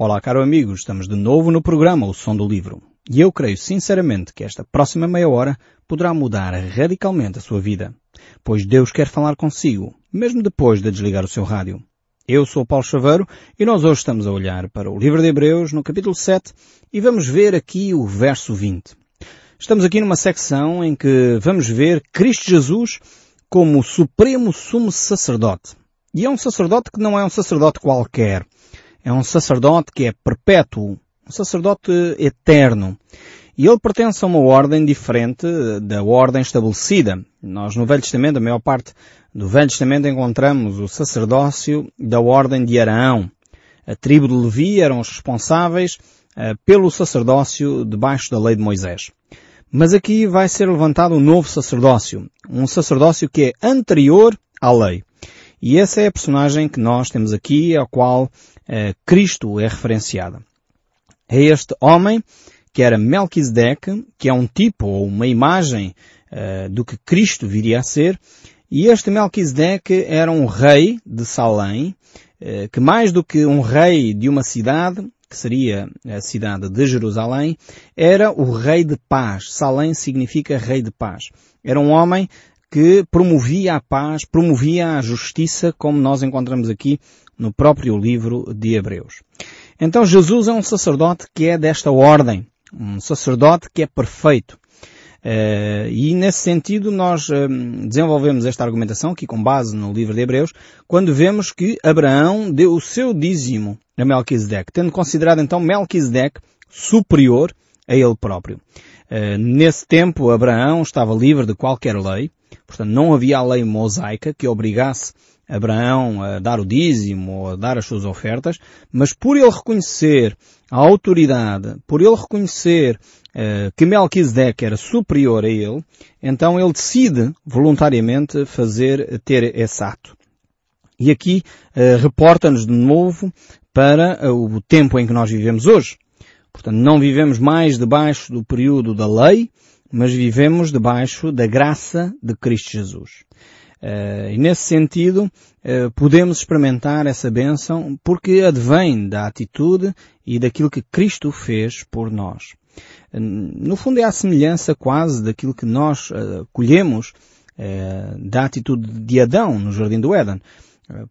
Olá, caro amigo, estamos de novo no programa O Som do Livro. E eu creio sinceramente que esta próxima meia hora poderá mudar radicalmente a sua vida, pois Deus quer falar consigo, mesmo depois de desligar o seu rádio. Eu sou Paulo Chaveiro e nós hoje estamos a olhar para o livro de Hebreus no capítulo 7 e vamos ver aqui o verso 20. Estamos aqui numa secção em que vamos ver Cristo Jesus como o supremo sumo sacerdote. E é um sacerdote que não é um sacerdote qualquer. É um sacerdote que é perpétuo, um sacerdote eterno. E ele pertence a uma ordem diferente da ordem estabelecida. Nós no Velho Testamento, a maior parte do Velho Testamento encontramos o sacerdócio da ordem de Araão. A tribo de Levi eram os responsáveis uh, pelo sacerdócio debaixo da lei de Moisés. Mas aqui vai ser levantado um novo sacerdócio. Um sacerdócio que é anterior à lei. E essa é a personagem que nós temos aqui, a qual eh, Cristo é referenciado. É este homem que era Melquisedeque, que é um tipo ou uma imagem uh, do que Cristo viria a ser, e este Melquisedeque era um rei de Salém, uh, que mais do que um rei de uma cidade, que seria a cidade de Jerusalém, era o rei de paz. Salém significa rei de paz. Era um homem que promovia a paz, promovia a justiça, como nós encontramos aqui no próprio livro de Hebreus. Então Jesus é um sacerdote que é desta ordem, um sacerdote que é perfeito. Uh, e nesse sentido nós uh, desenvolvemos esta argumentação aqui com base no livro de Hebreus, quando vemos que Abraão deu o seu dízimo a Melquisedeque, tendo considerado então Melquisedeque superior a ele próprio. Uh, nesse tempo Abraão estava livre de qualquer lei, portanto não havia a lei mosaica que obrigasse Abraão a dar o dízimo ou a dar as suas ofertas, mas por ele reconhecer a autoridade, por ele reconhecer uh, que Melquisedeque era superior a ele, então ele decide voluntariamente fazer, ter esse ato. E aqui uh, reporta-nos de novo para uh, o tempo em que nós vivemos hoje. Portanto, não vivemos mais debaixo do período da lei, mas vivemos debaixo da graça de Cristo Jesus. Uh, e nesse sentido, uh, podemos experimentar essa bênção porque advém da atitude e daquilo que Cristo fez por nós. Uh, no fundo é a semelhança quase daquilo que nós colhemos da atitude de Adão no Jardim do Éden.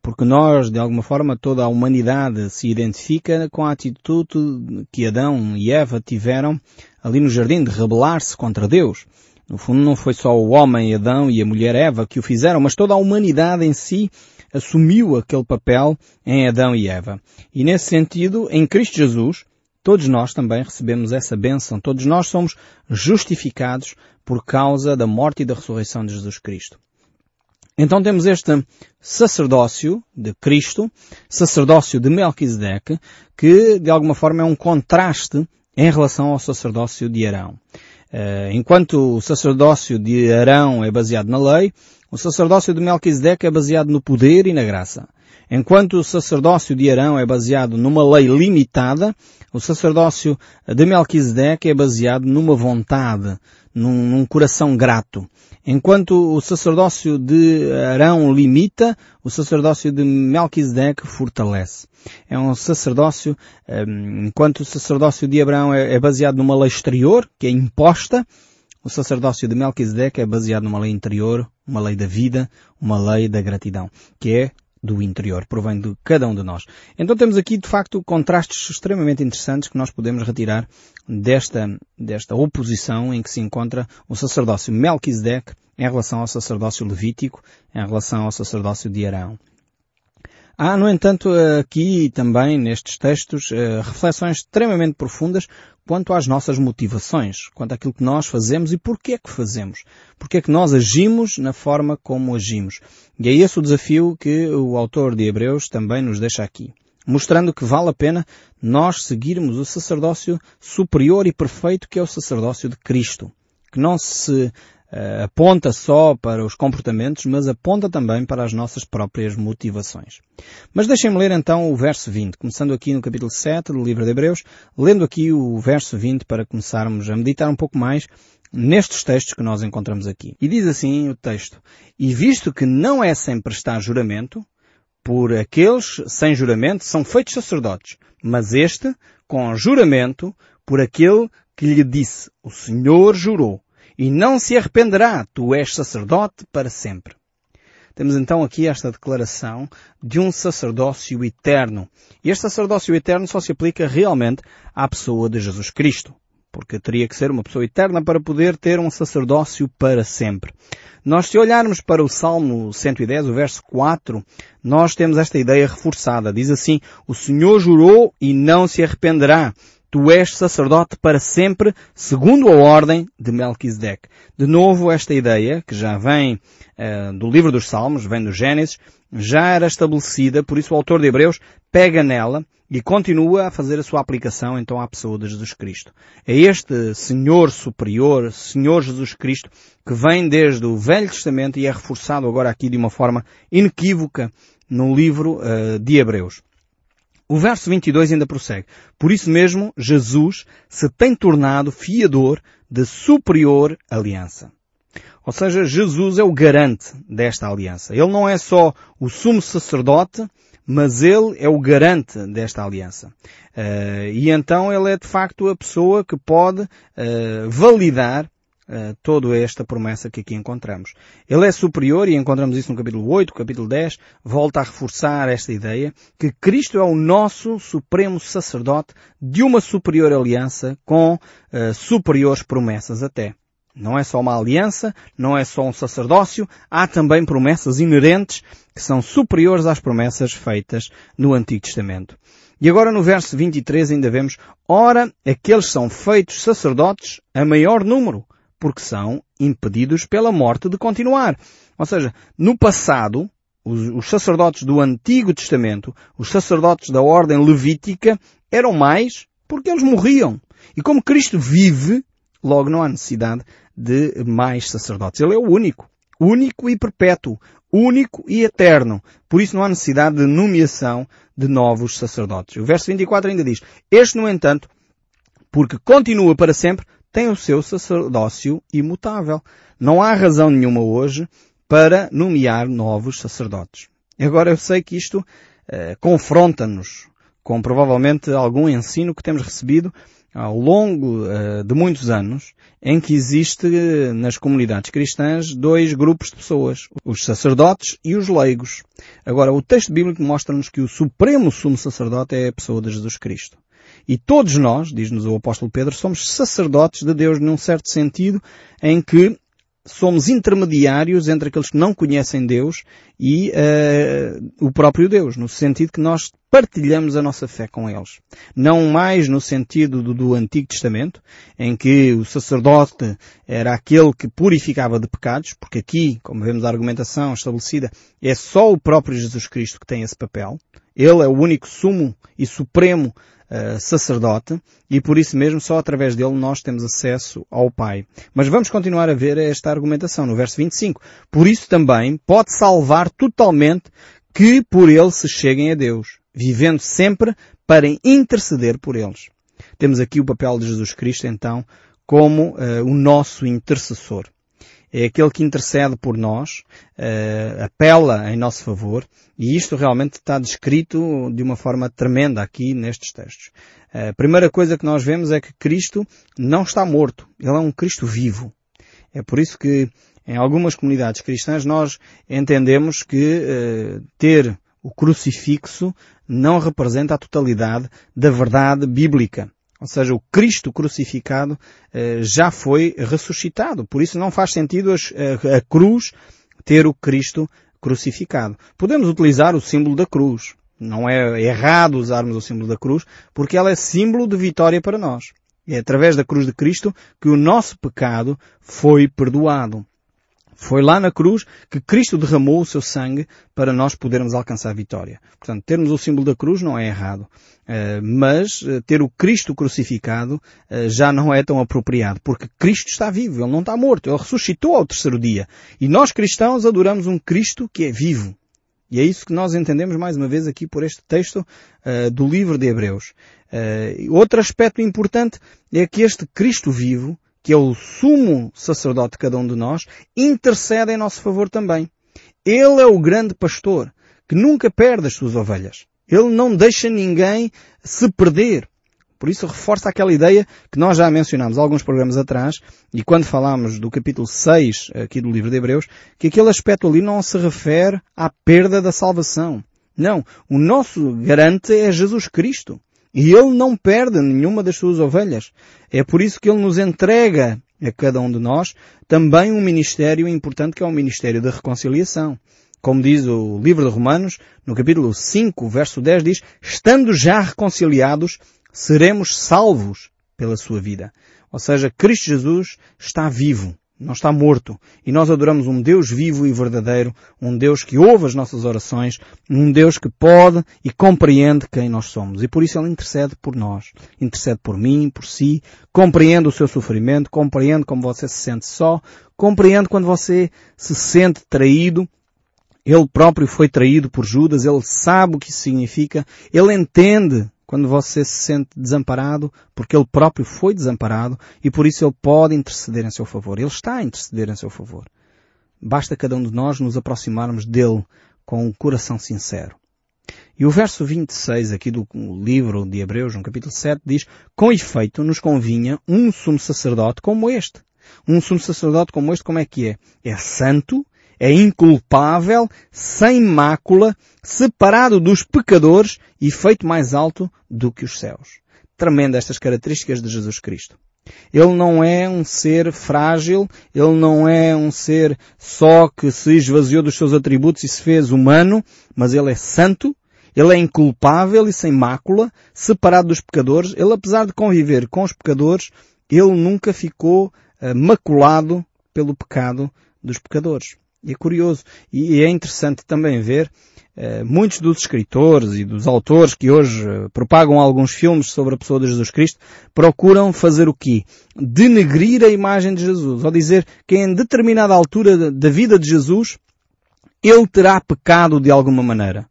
Porque nós, de alguma forma, toda a humanidade se identifica com a atitude que Adão e Eva tiveram ali no jardim de rebelar-se contra Deus. No fundo não foi só o homem Adão e a mulher Eva que o fizeram, mas toda a humanidade em si assumiu aquele papel em Adão e Eva. E nesse sentido, em Cristo Jesus, todos nós também recebemos essa bênção. Todos nós somos justificados por causa da morte e da ressurreição de Jesus Cristo. Então temos este sacerdócio de Cristo, sacerdócio de Melquisedeque, que de alguma forma é um contraste em relação ao sacerdócio de Arão. Eh, enquanto o sacerdócio de Arão é baseado na lei, o sacerdócio de Melquisedeque é baseado no poder e na graça. Enquanto o sacerdócio de Arão é baseado numa lei limitada, o sacerdócio de Melquisedeque é baseado numa vontade, num, num coração grato. Enquanto o sacerdócio de Arão limita, o sacerdócio de Melquisedeque fortalece. É um sacerdócio, hum, enquanto o sacerdócio de Abraão é, é baseado numa lei exterior, que é imposta, o sacerdócio de Melquisedeque é baseado numa lei interior, uma lei da vida, uma lei da gratidão, que é do interior, provém de cada um de nós. Então temos aqui, de facto, contrastes extremamente interessantes que nós podemos retirar desta, desta oposição em que se encontra o sacerdócio Melquisedeque em relação ao sacerdócio levítico, em relação ao sacerdócio de Arão. Há, no entanto, aqui também nestes textos eh, reflexões extremamente profundas quanto às nossas motivações, quanto àquilo que nós fazemos e porquê é que fazemos. Porquê é que nós agimos na forma como agimos. E é esse o desafio que o autor de Hebreus também nos deixa aqui. Mostrando que vale a pena nós seguirmos o sacerdócio superior e perfeito que é o sacerdócio de Cristo. Que não se aponta só para os comportamentos, mas aponta também para as nossas próprias motivações. Mas deixem-me ler então o verso 20, começando aqui no capítulo 7 do livro de Hebreus, lendo aqui o verso 20 para começarmos a meditar um pouco mais nestes textos que nós encontramos aqui. E diz assim o texto, e visto que não é sem prestar juramento, por aqueles sem juramento são feitos sacerdotes, mas este com juramento por aquele que lhe disse, o Senhor jurou, e não se arrependerá, tu és sacerdote para sempre. Temos então aqui esta declaração de um sacerdócio eterno. E este sacerdócio eterno só se aplica realmente à pessoa de Jesus Cristo. Porque teria que ser uma pessoa eterna para poder ter um sacerdócio para sempre. Nós, se olharmos para o Salmo 110, o verso 4, nós temos esta ideia reforçada. Diz assim, o Senhor jurou e não se arrependerá. Tu és sacerdote para sempre, segundo a ordem de Melquisedeque. De novo, esta ideia, que já vem uh, do livro dos Salmos, vem do Gênesis, já era estabelecida, por isso o autor de Hebreus pega nela e continua a fazer a sua aplicação então à pessoa de Jesus Cristo. É este Senhor superior, Senhor Jesus Cristo, que vem desde o Velho Testamento e é reforçado agora aqui de uma forma inequívoca no livro uh, de Hebreus. O verso 22 ainda prossegue. Por isso mesmo, Jesus se tem tornado fiador de superior aliança. Ou seja, Jesus é o garante desta aliança. Ele não é só o sumo sacerdote, mas ele é o garante desta aliança. Uh, e então ele é de facto a pessoa que pode uh, validar uh, toda esta promessa que aqui encontramos. Ele é superior, e encontramos isso no capítulo 8, capítulo 10, volta a reforçar esta ideia, que Cristo é o nosso supremo sacerdote de uma superior aliança com uh, superiores promessas até. Não é só uma aliança, não é só um sacerdócio, há também promessas inerentes que são superiores às promessas feitas no Antigo Testamento. E agora no verso 23 ainda vemos, ora, aqueles são feitos sacerdotes a maior número, porque são impedidos pela morte de continuar. Ou seja, no passado, os, os sacerdotes do Antigo Testamento, os sacerdotes da ordem levítica, eram mais porque eles morriam. E como Cristo vive, logo não há necessidade de mais sacerdotes. Ele é o único. Único e perpétuo. Único e eterno. Por isso não há necessidade de nomeação de novos sacerdotes. O verso 24 ainda diz, Este, no entanto, porque continua para sempre, tem o seu sacerdócio imutável. Não há razão nenhuma hoje para nomear novos sacerdotes. Agora eu sei que isto eh, confronta-nos com provavelmente algum ensino que temos recebido ao longo uh, de muitos anos, em que existe nas comunidades cristãs dois grupos de pessoas, os sacerdotes e os leigos. Agora, o texto bíblico mostra-nos que o supremo sumo sacerdote é a pessoa de Jesus Cristo. E todos nós, diz-nos o apóstolo Pedro, somos sacerdotes de Deus num certo sentido em que somos intermediários entre aqueles que não conhecem Deus e uh, o próprio Deus, no sentido que nós partilhamos a nossa fé com eles. Não mais no sentido do, do, Antigo Testamento, em que o sacerdote era aquele que purificava de pecados, porque aqui, como vemos a argumentação estabelecida, é só o próprio Jesus Cristo que tem esse papel. Ele é o único sumo e supremo uh, sacerdote e por isso mesmo só através dele nós temos acesso ao Pai. Mas vamos continuar a ver esta argumentação no verso 25. Por isso também pode salvar totalmente que por ele se cheguem a Deus, vivendo sempre para interceder por eles. Temos aqui o papel de Jesus Cristo então como uh, o nosso intercessor é aquele que intercede por nós, uh, apela em nosso favor, e isto realmente está descrito de uma forma tremenda aqui nestes textos. A primeira coisa que nós vemos é que Cristo não está morto, ele é um Cristo vivo. É por isso que em algumas comunidades cristãs nós entendemos que uh, ter o crucifixo não representa a totalidade da verdade bíblica. Ou seja, o Cristo crucificado eh, já foi ressuscitado. Por isso não faz sentido a, a cruz ter o Cristo crucificado. Podemos utilizar o símbolo da cruz. Não é errado usarmos o símbolo da cruz, porque ela é símbolo de vitória para nós. É através da cruz de Cristo que o nosso pecado foi perdoado. Foi lá na cruz que Cristo derramou o seu sangue para nós podermos alcançar a vitória. Portanto, termos o símbolo da cruz não é errado. Uh, mas uh, ter o Cristo crucificado uh, já não é tão apropriado, porque Cristo está vivo, Ele não está morto, Ele ressuscitou ao terceiro dia. E nós cristãos adoramos um Cristo que é vivo. E é isso que nós entendemos mais uma vez aqui por este texto do livro de Hebreus. outro aspecto importante é que este Cristo vivo que é o sumo sacerdote de cada um de nós, intercede em nosso favor também. Ele é o grande pastor que nunca perde as suas ovelhas. Ele não deixa ninguém se perder. Por isso reforça aquela ideia que nós já mencionámos alguns programas atrás, e quando falámos do capítulo 6 aqui do livro de Hebreus, que aquele aspecto ali não se refere à perda da salvação. Não. O nosso garante é Jesus Cristo. E Ele não perde nenhuma das suas ovelhas. É por isso que Ele nos entrega a cada um de nós também um ministério importante que é o ministério da reconciliação. Como diz o livro de Romanos, no capítulo 5, verso 10 diz, estando já reconciliados, seremos salvos pela sua vida. Ou seja, Cristo Jesus está vivo, não está morto. E nós adoramos um Deus vivo e verdadeiro, um Deus que ouve as nossas orações, um Deus que pode e compreende quem nós somos. E por isso Ele intercede por nós. Intercede por mim, por si, compreende o seu sofrimento, compreende como você se sente só, compreende quando você se sente traído, ele próprio foi traído por Judas, ele sabe o que isso significa, ele entende quando você se sente desamparado, porque ele próprio foi desamparado e por isso ele pode interceder em seu favor. Ele está a interceder em seu favor. Basta cada um de nós nos aproximarmos dele com um coração sincero. E o verso 26 aqui do livro de Hebreus, no capítulo 7, diz, com efeito nos convinha um sumo sacerdote como este. Um sumo sacerdote como este, como é que é? É santo, é inculpável, sem mácula, separado dos pecadores e feito mais alto do que os céus. Tremenda estas características de Jesus Cristo. Ele não é um ser frágil, ele não é um ser só que se esvaziou dos seus atributos e se fez humano, mas ele é santo, ele é inculpável e sem mácula, separado dos pecadores. Ele, apesar de conviver com os pecadores, ele nunca ficou uh, maculado pelo pecado dos pecadores. E é curioso. E é interessante também ver uh, muitos dos escritores e dos autores que hoje uh, propagam alguns filmes sobre a pessoa de Jesus Cristo procuram fazer o quê? Denegrir a imagem de Jesus. Ou dizer que em determinada altura da vida de Jesus ele terá pecado de alguma maneira.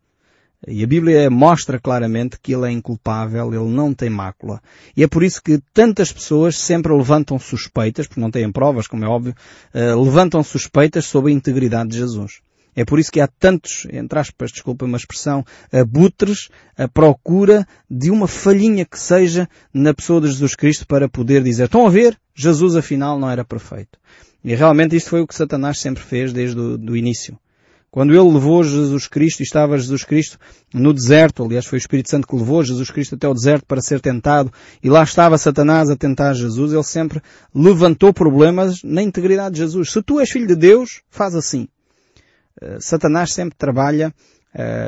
E a Bíblia mostra claramente que ele é inculpável, ele não tem mácula. E é por isso que tantas pessoas sempre levantam suspeitas, porque não têm provas, como é óbvio, uh, levantam suspeitas sobre a integridade de Jesus. É por isso que há tantos, entre aspas, desculpa uma expressão, abutres à procura de uma falhinha que seja na pessoa de Jesus Cristo para poder dizer, estão a ver? Jesus afinal não era perfeito. E realmente isto foi o que Satanás sempre fez desde o início. Quando ele levou Jesus Cristo, e estava Jesus Cristo no deserto, aliás foi o Espírito Santo que levou Jesus Cristo até o deserto para ser tentado, e lá estava Satanás a tentar Jesus, ele sempre levantou problemas na integridade de Jesus. Se tu és filho de Deus, faz assim. Eh, Satanás sempre trabalha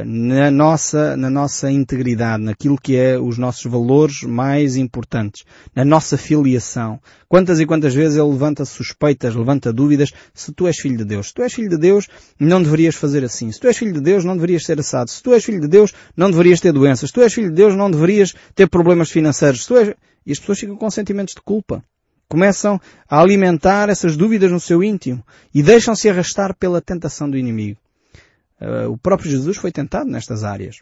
na nossa, na nossa integridade, naquilo que é os nossos valores mais importantes, na nossa filiação. Quantas e quantas vezes ele levanta suspeitas, levanta dúvidas, se tu és filho de Deus. Se tu és filho de Deus, não deverias fazer assim. Se tu és filho de Deus, não deverias ser assado. Se tu és filho de Deus, não deverias ter doenças. Se tu és filho de Deus, não deverias ter problemas financeiros. Se tu és... E as pessoas ficam com sentimentos de culpa começam a alimentar essas dúvidas no seu íntimo e deixam-se arrastar pela tentação do inimigo. Uh, o próprio Jesus foi tentado nestas áreas.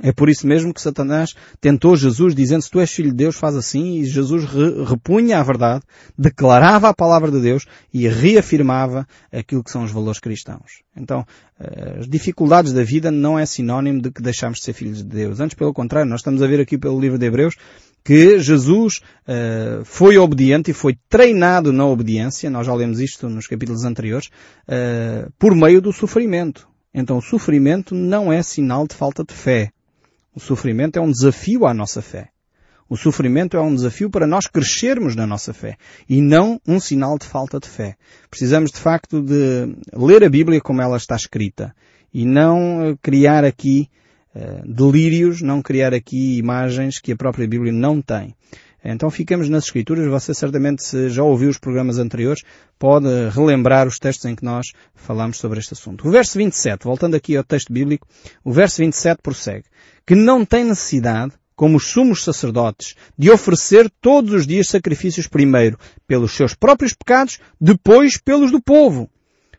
É por isso mesmo que Satanás tentou Jesus dizendo se tu és filho de Deus faz assim e Jesus re repunha a verdade, declarava a palavra de Deus e reafirmava aquilo que são os valores cristãos. Então, eh, as dificuldades da vida não é sinónimo de que deixamos de ser filhos de Deus. Antes pelo contrário, nós estamos a ver aqui pelo livro de Hebreus que Jesus uh, foi obediente e foi treinado na obediência, nós já lemos isto nos capítulos anteriores, uh, por meio do sofrimento. Então o sofrimento não é sinal de falta de fé. O sofrimento é um desafio à nossa fé. O sofrimento é um desafio para nós crescermos na nossa fé e não um sinal de falta de fé. Precisamos de facto de ler a Bíblia como ela está escrita e não eh, criar aqui uh, delírios, não criar aqui imagens que a própria Bíblia não tem. Então ficamos nas Escrituras. Você certamente, se já ouviu os programas anteriores, pode relembrar os textos em que nós falamos sobre este assunto. O verso 27, voltando aqui ao texto bíblico, o verso 27 prossegue. Que não tem necessidade, como os sumos sacerdotes, de oferecer todos os dias sacrifícios primeiro pelos seus próprios pecados, depois pelos do povo.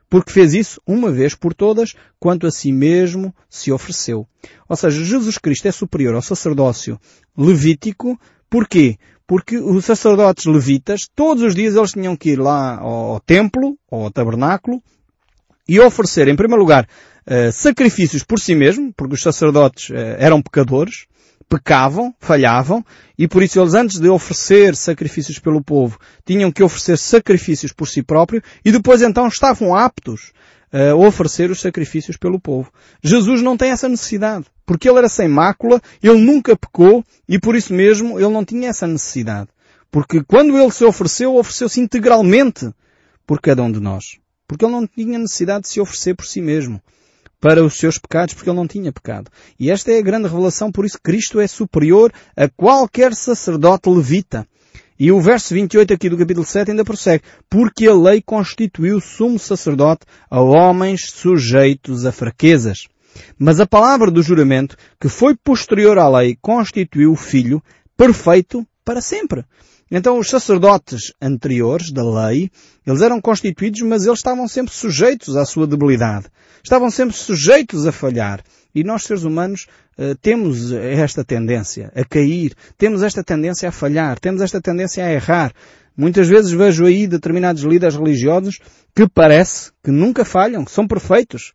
Porque fez isso uma vez por todas, quanto a si mesmo se ofereceu. Ou seja, Jesus Cristo é superior ao sacerdócio levítico, Porquê? Porque os sacerdotes levitas, todos os dias eles tinham que ir lá ao templo, ou ao tabernáculo, e oferecer, em primeiro lugar, uh, sacrifícios por si mesmo, porque os sacerdotes uh, eram pecadores, pecavam, falhavam, e por isso eles antes de oferecer sacrifícios pelo povo, tinham que oferecer sacrifícios por si próprio, e depois então estavam aptos a oferecer os sacrifícios pelo povo. Jesus não tem essa necessidade, porque ele era sem mácula, ele nunca pecou, e por isso mesmo ele não tinha essa necessidade. Porque quando ele se ofereceu, ofereceu-se integralmente por cada um de nós. Porque ele não tinha necessidade de se oferecer por si mesmo para os seus pecados, porque ele não tinha pecado. E esta é a grande revelação, por isso Cristo é superior a qualquer sacerdote levita. E o verso 28 aqui do capítulo 7 ainda prossegue. Porque a lei constituiu sumo sacerdote a homens sujeitos a fraquezas. Mas a palavra do juramento, que foi posterior à lei, constituiu o Filho perfeito para sempre. Então os sacerdotes anteriores da lei, eles eram constituídos, mas eles estavam sempre sujeitos à sua debilidade. Estavam sempre sujeitos a falhar. E nós, seres humanos, eh, temos esta tendência a cair, temos esta tendência a falhar, temos esta tendência a errar. Muitas vezes vejo aí determinados líderes religiosos que parece que nunca falham, que são perfeitos.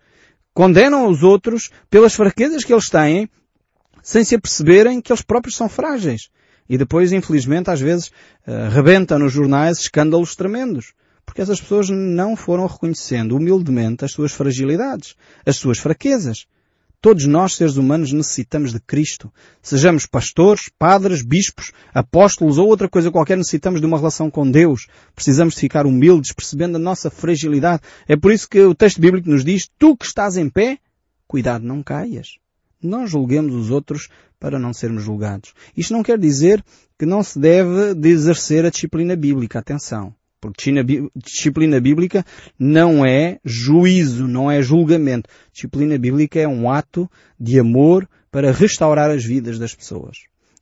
Condenam os outros pelas fraquezas que eles têm, sem se aperceberem que eles próprios são frágeis. E depois, infelizmente, às vezes, uh, rebenta nos jornais escândalos tremendos. Porque essas pessoas não foram reconhecendo humildemente as suas fragilidades, as suas fraquezas. Todos nós, seres humanos, necessitamos de Cristo. Sejamos pastores, padres, bispos, apóstolos ou outra coisa qualquer, necessitamos de uma relação com Deus. Precisamos de ficar humildes, percebendo a nossa fragilidade. É por isso que o texto bíblico nos diz, tu que estás em pé, cuidado, não caias. Não julguemos os outros para não sermos julgados. Isto não quer dizer que não se deve de exercer a disciplina bíblica. Atenção. Porque disciplina bíblica não é juízo, não é julgamento. Disciplina bíblica é um ato de amor para restaurar as vidas das pessoas.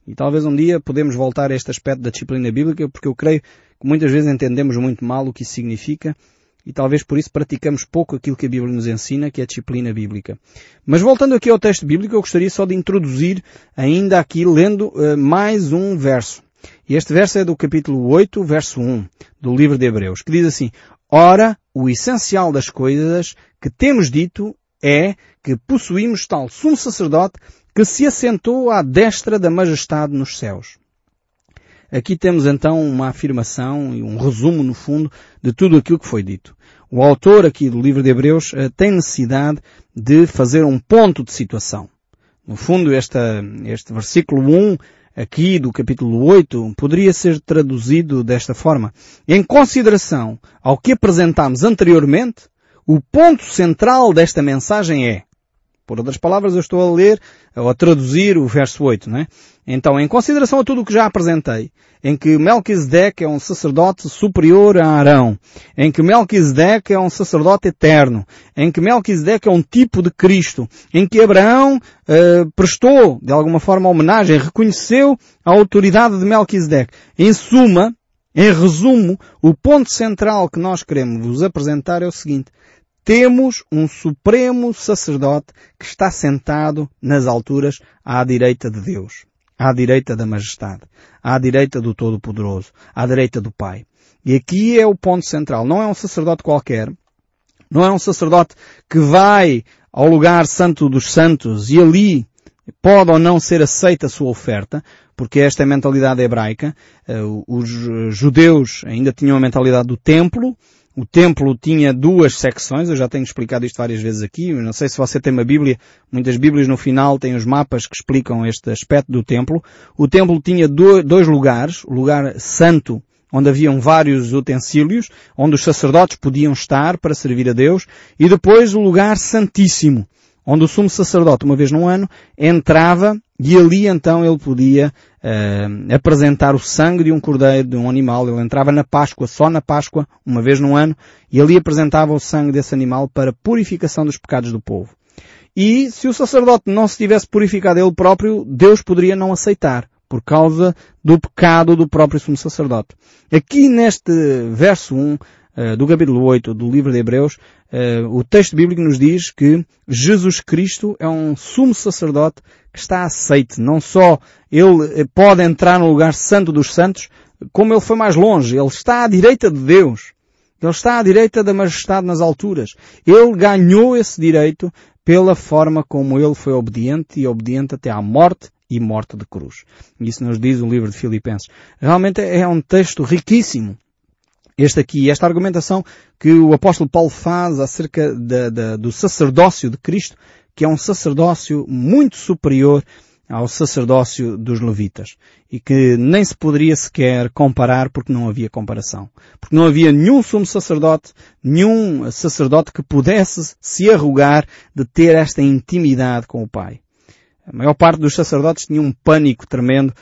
E talvez um dia podemos voltar a este aspecto da disciplina bíblica, porque eu creio que muitas vezes entendemos muito mal o que isso significa e talvez por isso praticamos pouco aquilo que a Bíblia nos ensina, que é a disciplina bíblica. Mas voltando aqui ao texto bíblico, eu gostaria só de introduzir ainda aqui lendo uh, mais um verso. E este verso é do capítulo 8, verso 1 do livro de Hebreus, que diz assim, Ora, o essencial das coisas que temos dito é que possuímos tal sumo sacerdote que se assentou à destra da majestade nos céus. Aqui temos então uma afirmação e um resumo, no fundo, de tudo aquilo que foi dito. O autor aqui do livro de Hebreus eh, tem necessidade de fazer um ponto de situação. No fundo, esta, este versículo 1 aqui do capítulo 8 poderia ser traduzido desta forma. Em consideração ao que apresentámos anteriormente, o ponto central desta mensagem é por outras palavras, eu estou a ler ou a traduzir o verso 8, não é? Então, em consideração a tudo o que já apresentei, em que Melquisedeque é um sacerdote superior a Arão, em que Melquisedeque é um sacerdote eterno, em que Melquisedeque é um tipo de Cristo, em que Abraão uh, prestou, de alguma forma, homenagem, reconheceu a autoridade de Melquisedeque. Em suma, em resumo, o ponto central que nós queremos vos apresentar é o seguinte temos um supremo sacerdote que está sentado nas alturas à direita de Deus, à direita da majestade, à direita do Todo-Poderoso, à direita do Pai. E aqui é o ponto central. Não é um sacerdote qualquer, não é um sacerdote que vai ao lugar santo dos santos e ali pode ou não ser aceita a sua oferta, porque esta é a mentalidade hebraica. Eh, os judeus ainda tinham a mentalidade do templo, o templo tinha duas secções, eu já tenho explicado isto várias vezes aqui, eu não sei se você tem uma Bíblia, muitas Bíblias no final têm os mapas que explicam este aspecto do templo. O templo tinha dois lugares, o lugar santo, onde haviam vários utensílios, onde os sacerdotes podiam estar para servir a Deus, e depois o lugar santíssimo, onde o sumo sacerdote, uma vez no ano, entrava e ali então ele podia uh, apresentar o sangue de um cordeiro, de um animal. Ele entrava na Páscoa, só na Páscoa, uma vez no ano, e ali apresentava o sangue desse animal para purificação dos pecados do povo. E se o sacerdote não se tivesse purificado ele próprio, Deus poderia não aceitar, por causa do pecado do próprio sumo sacerdote. Aqui neste verso 1, eh, do capítulo 8 do livro de Hebreus, uh, o texto bíblico nos diz que Jesus Cristo é um sumo sacerdote que está aceite. Não só ele eh, pode entrar no lugar santo dos santos, como ele foi mais longe. Ele está à direita de Deus. Ele está à direita da majestade nas alturas. Ele ganhou esse direito pela forma como ele foi obediente e obediente até à morte e morte de cruz. Isso nos diz o livro de Filipenses. Realmente é um texto riquíssimo. Este aqui, esta argumentação que o apóstolo Paulo faz acerca do sacerdócio de Cristo, que é um sacerdócio muito superior ao sacerdócio dos levitas e que nem se poderia sequer comparar porque não havia comparação. Porque não havia nenhum sumo sacerdote, nenhum sacerdote que pudesse se arrogar de ter esta intimidade com o Pai. A maior parte dos sacerdotes tinha um pânico tremendo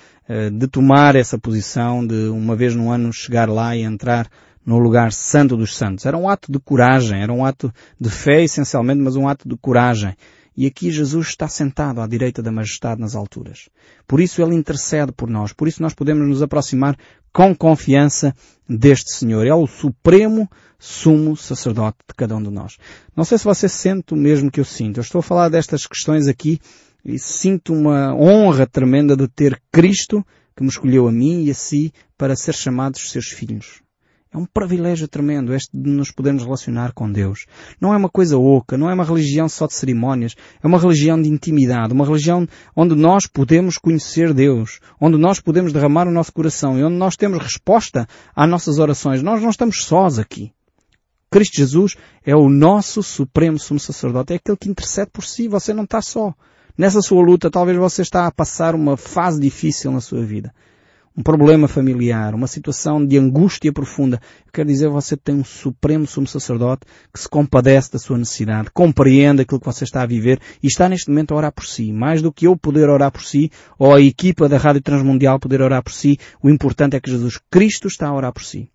de tomar essa posição, de uma vez no ano chegar lá e entrar no lugar santo dos santos. Era um ato de coragem, era um ato de fé essencialmente, mas um ato de coragem. E aqui Jesus está sentado à direita da majestade nas alturas. Por isso Ele intercede por nós. Por isso nós podemos nos aproximar com confiança deste Senhor. É o supremo sumo sacerdote de cada um de nós. Não sei se você sente o mesmo que eu sinto. Eu estou a falar destas questões aqui e sinto uma honra tremenda de ter Cristo que me escolheu a mim e a si para ser chamados seus filhos. É um privilégio tremendo este de nos podermos relacionar com Deus. Não é uma coisa oca, não é uma religião só de cerimónias, é uma religião de intimidade, uma religião onde nós podemos conhecer Deus, onde nós podemos derramar o nosso coração e onde nós temos resposta às nossas orações. Nós não estamos sós aqui. Cristo Jesus é o nosso supremo sumo sacerdote, é aquele que intercede por si, você não está só. Nessa sua luta, talvez você está a passar uma fase difícil na sua vida um problema familiar, uma situação de angústia profunda, eu quero dizer, você tem um supremo sumo sacerdote que se compadece da sua necessidade, compreende aquilo que você está a viver e está neste momento a orar por si. Mais do que eu poder orar por si, ou a equipa da Rádio Transmundial poder orar por si, o importante é que Jesus Cristo está a orar por si.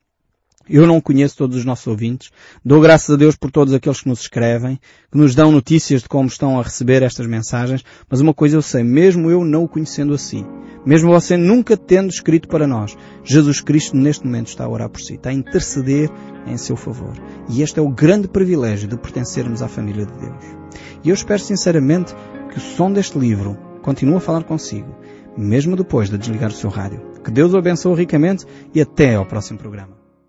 Eu não conheço todos os nossos ouvintes. Dou graças a Deus por todos aqueles que nos escrevem, que nos dão notícias de como estão a receber estas mensagens, mas uma coisa eu sei, mesmo eu não o conhecendo assim, mesmo você nunca tendo escrito para nós, Jesus Cristo neste momento está a orar por si, está a interceder em seu favor. E este é o grande privilégio de pertencermos à família de Deus. E eu espero sinceramente que o som deste livro continue a falar consigo, mesmo depois de desligar o seu rádio. Que Deus o abençoe ricamente e até ao próximo programa.